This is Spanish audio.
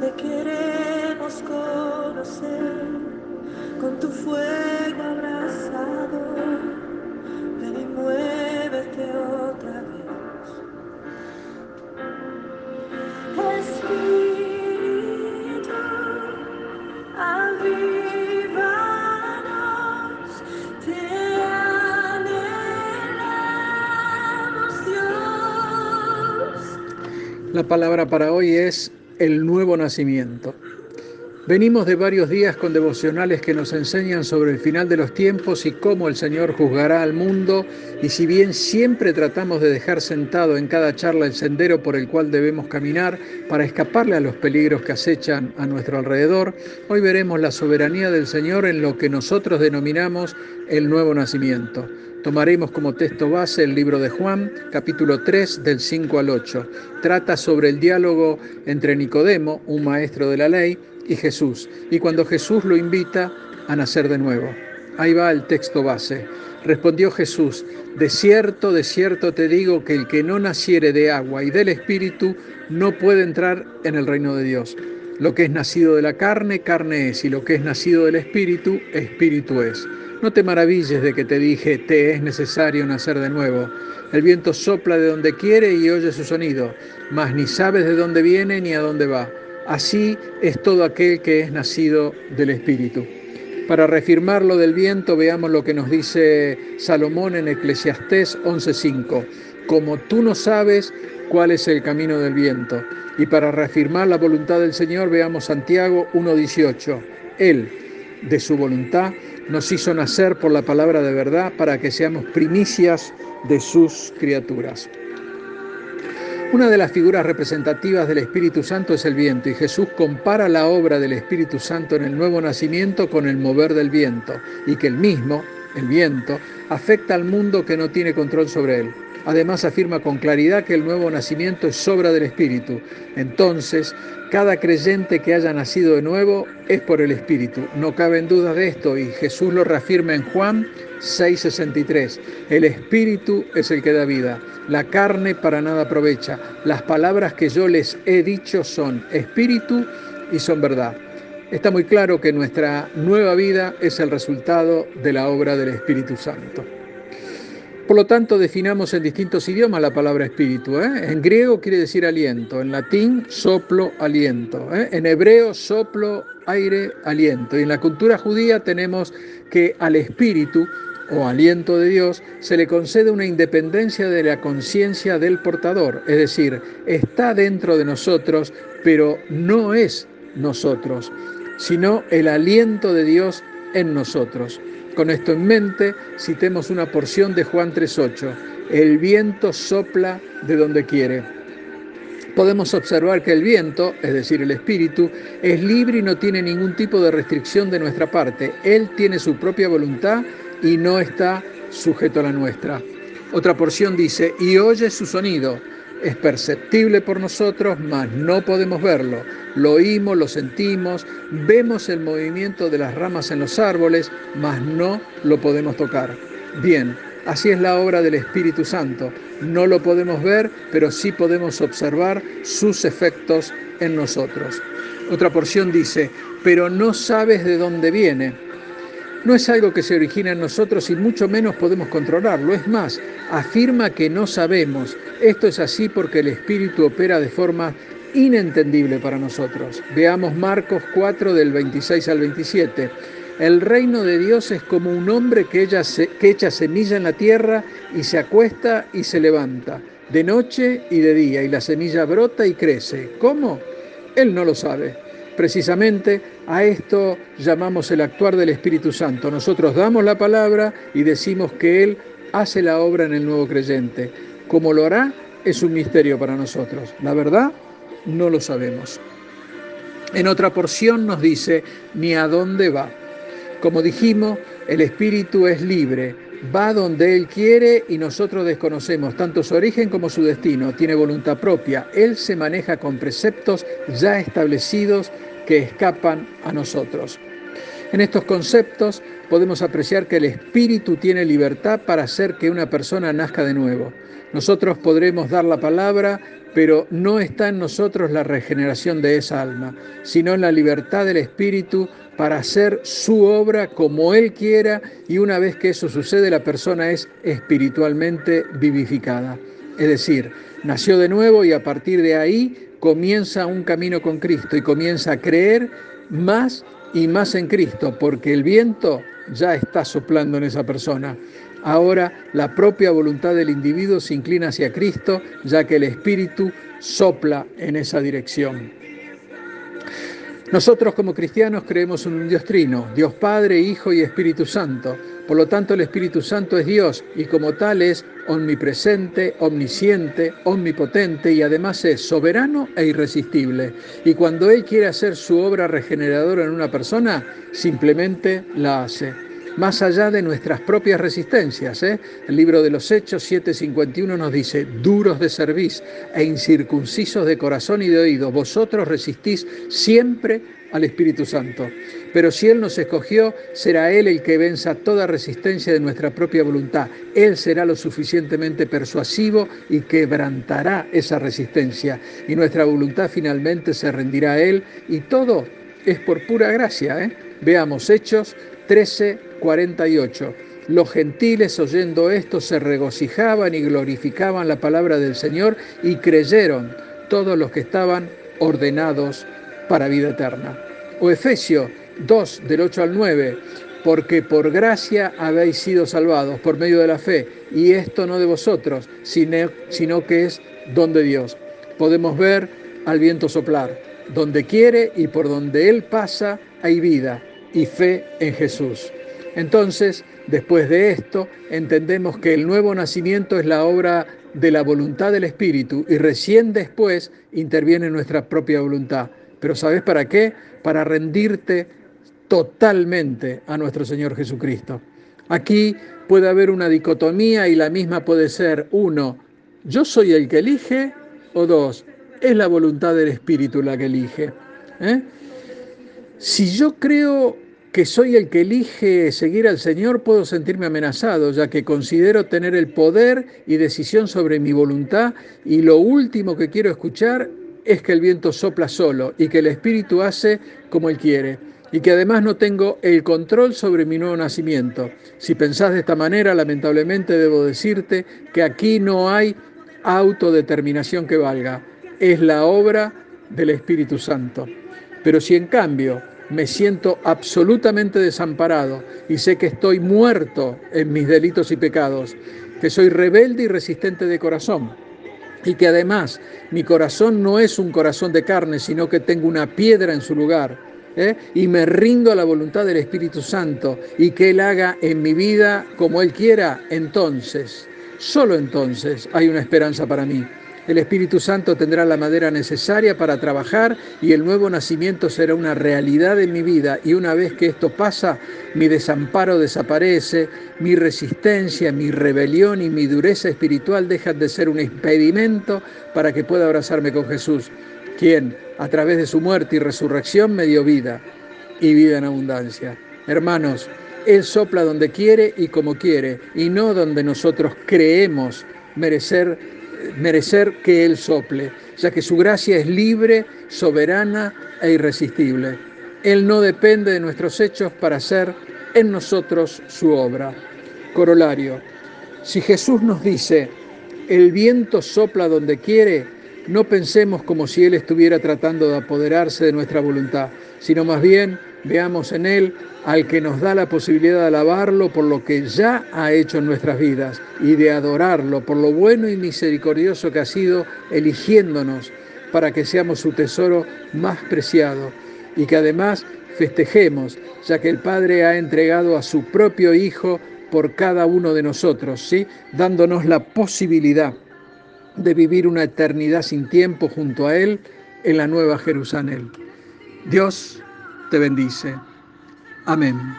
te queremos conocer con tu fuego abrazador. Ven y muévete otra vez. Espíritu, avívanos, te anhelamos, Dios. La palabra para hoy es el nuevo nacimiento. Venimos de varios días con devocionales que nos enseñan sobre el final de los tiempos y cómo el Señor juzgará al mundo y si bien siempre tratamos de dejar sentado en cada charla el sendero por el cual debemos caminar para escaparle a los peligros que acechan a nuestro alrededor, hoy veremos la soberanía del Señor en lo que nosotros denominamos el nuevo nacimiento. Tomaremos como texto base el libro de Juan, capítulo 3, del 5 al 8. Trata sobre el diálogo entre Nicodemo, un maestro de la ley, y Jesús, y cuando Jesús lo invita a nacer de nuevo. Ahí va el texto base. Respondió Jesús, de cierto, de cierto te digo que el que no naciere de agua y del Espíritu no puede entrar en el reino de Dios. Lo que es nacido de la carne, carne es, y lo que es nacido del Espíritu, Espíritu es. No te maravilles de que te dije, te es necesario nacer de nuevo. El viento sopla de donde quiere y oye su sonido, mas ni sabes de dónde viene ni a dónde va. Así es todo aquel que es nacido del Espíritu. Para reafirmar lo del viento, veamos lo que nos dice Salomón en Eclesiastés 11:5. Como tú no sabes cuál es el camino del viento. Y para reafirmar la voluntad del Señor, veamos Santiago 1:18. Él, de su voluntad, nos hizo nacer por la palabra de verdad para que seamos primicias de sus criaturas. Una de las figuras representativas del Espíritu Santo es el viento y Jesús compara la obra del Espíritu Santo en el nuevo nacimiento con el mover del viento y que el mismo, el viento, afecta al mundo que no tiene control sobre él. Además afirma con claridad que el nuevo nacimiento es obra del Espíritu. Entonces, cada creyente que haya nacido de nuevo es por el Espíritu. No cabe en duda de esto y Jesús lo reafirma en Juan 6:63. El Espíritu es el que da vida. La carne para nada aprovecha. Las palabras que yo les he dicho son Espíritu y son verdad. Está muy claro que nuestra nueva vida es el resultado de la obra del Espíritu Santo. Por lo tanto, definamos en distintos idiomas la palabra espíritu. ¿eh? En griego quiere decir aliento, en latín soplo, aliento, ¿eh? en hebreo soplo, aire, aliento. Y en la cultura judía tenemos que al espíritu o aliento de Dios se le concede una independencia de la conciencia del portador, es decir, está dentro de nosotros, pero no es nosotros, sino el aliento de Dios en nosotros. Con esto en mente, citemos una porción de Juan 3.8. El viento sopla de donde quiere. Podemos observar que el viento, es decir, el espíritu, es libre y no tiene ningún tipo de restricción de nuestra parte. Él tiene su propia voluntad y no está sujeto a la nuestra. Otra porción dice, y oye su sonido es perceptible por nosotros, mas no podemos verlo. Lo oímos, lo sentimos, vemos el movimiento de las ramas en los árboles, mas no lo podemos tocar. Bien, así es la obra del Espíritu Santo. No lo podemos ver, pero sí podemos observar sus efectos en nosotros. Otra porción dice, pero no sabes de dónde viene no es algo que se origina en nosotros y mucho menos podemos controlarlo. Es más, afirma que no sabemos. Esto es así porque el Espíritu opera de forma inentendible para nosotros. Veamos Marcos 4 del 26 al 27. El reino de Dios es como un hombre que, que echa semilla en la tierra y se acuesta y se levanta, de noche y de día, y la semilla brota y crece. ¿Cómo? Él no lo sabe Precisamente a esto llamamos el actuar del Espíritu Santo. Nosotros damos la palabra y decimos que Él hace la obra en el nuevo creyente. Cómo lo hará es un misterio para nosotros. La verdad, no lo sabemos. En otra porción nos dice, ni a dónde va. Como dijimos, el Espíritu es libre, va donde Él quiere y nosotros desconocemos tanto su origen como su destino. Tiene voluntad propia. Él se maneja con preceptos ya establecidos que escapan a nosotros. En estos conceptos podemos apreciar que el Espíritu tiene libertad para hacer que una persona nazca de nuevo. Nosotros podremos dar la palabra, pero no está en nosotros la regeneración de esa alma, sino en la libertad del Espíritu para hacer su obra como Él quiera y una vez que eso sucede la persona es espiritualmente vivificada. Es decir, nació de nuevo y a partir de ahí comienza un camino con Cristo y comienza a creer más y más en Cristo, porque el viento ya está soplando en esa persona. Ahora la propia voluntad del individuo se inclina hacia Cristo, ya que el Espíritu sopla en esa dirección. Nosotros como cristianos creemos en un Dios trino, Dios Padre, Hijo y Espíritu Santo. Por lo tanto, el Espíritu Santo es Dios y como tal es omnipresente, omnisciente, omnipotente y además es soberano e irresistible. Y cuando Él quiere hacer su obra regeneradora en una persona, simplemente la hace. Más allá de nuestras propias resistencias. ¿eh? El libro de los Hechos 7:51 nos dice, duros de cerviz e incircuncisos de corazón y de oído, vosotros resistís siempre al Espíritu Santo. Pero si Él nos escogió, será Él el que venza toda resistencia de nuestra propia voluntad. Él será lo suficientemente persuasivo y quebrantará esa resistencia. Y nuestra voluntad finalmente se rendirá a Él y todo es por pura gracia. ¿eh? Veamos Hechos 13, 48. Los gentiles oyendo esto se regocijaban y glorificaban la palabra del Señor y creyeron todos los que estaban ordenados para vida eterna. O Efesios 2, del 8 al 9, porque por gracia habéis sido salvados por medio de la fe, y esto no de vosotros, sino que es don de Dios. Podemos ver al viento soplar, donde quiere y por donde Él pasa hay vida y fe en Jesús. Entonces, después de esto, entendemos que el nuevo nacimiento es la obra de la voluntad del Espíritu y recién después interviene nuestra propia voluntad. Pero ¿sabes para qué? Para rendirte totalmente a nuestro Señor Jesucristo. Aquí puede haber una dicotomía y la misma puede ser, uno, yo soy el que elige, o dos, es la voluntad del Espíritu la que elige. ¿eh? Si yo creo que soy el que elige seguir al Señor, puedo sentirme amenazado, ya que considero tener el poder y decisión sobre mi voluntad y lo último que quiero escuchar es que el viento sopla solo y que el Espíritu hace como Él quiere y que además no tengo el control sobre mi nuevo nacimiento. Si pensás de esta manera, lamentablemente debo decirte que aquí no hay autodeterminación que valga, es la obra del Espíritu Santo. Pero si en cambio me siento absolutamente desamparado y sé que estoy muerto en mis delitos y pecados, que soy rebelde y resistente de corazón, y que además mi corazón no es un corazón de carne, sino que tengo una piedra en su lugar. ¿eh? Y me rindo a la voluntad del Espíritu Santo y que Él haga en mi vida como Él quiera, entonces, solo entonces hay una esperanza para mí. El Espíritu Santo tendrá la madera necesaria para trabajar y el nuevo nacimiento será una realidad en mi vida. Y una vez que esto pasa, mi desamparo desaparece, mi resistencia, mi rebelión y mi dureza espiritual dejan de ser un impedimento para que pueda abrazarme con Jesús, quien a través de su muerte y resurrección me dio vida y vida en abundancia. Hermanos, Él sopla donde quiere y como quiere, y no donde nosotros creemos merecer merecer que Él sople, ya que su gracia es libre, soberana e irresistible. Él no depende de nuestros hechos para hacer en nosotros su obra. Corolario, si Jesús nos dice, el viento sopla donde quiere, no pensemos como si Él estuviera tratando de apoderarse de nuestra voluntad, sino más bien veamos en Él al que nos da la posibilidad de alabarlo por lo que ya ha hecho en nuestras vidas y de adorarlo por lo bueno y misericordioso que ha sido eligiéndonos para que seamos su tesoro más preciado y que además festejemos, ya que el Padre ha entregado a su propio Hijo por cada uno de nosotros, ¿sí? dándonos la posibilidad de vivir una eternidad sin tiempo junto a Él en la nueva Jerusalén. Dios te bendice. Amén.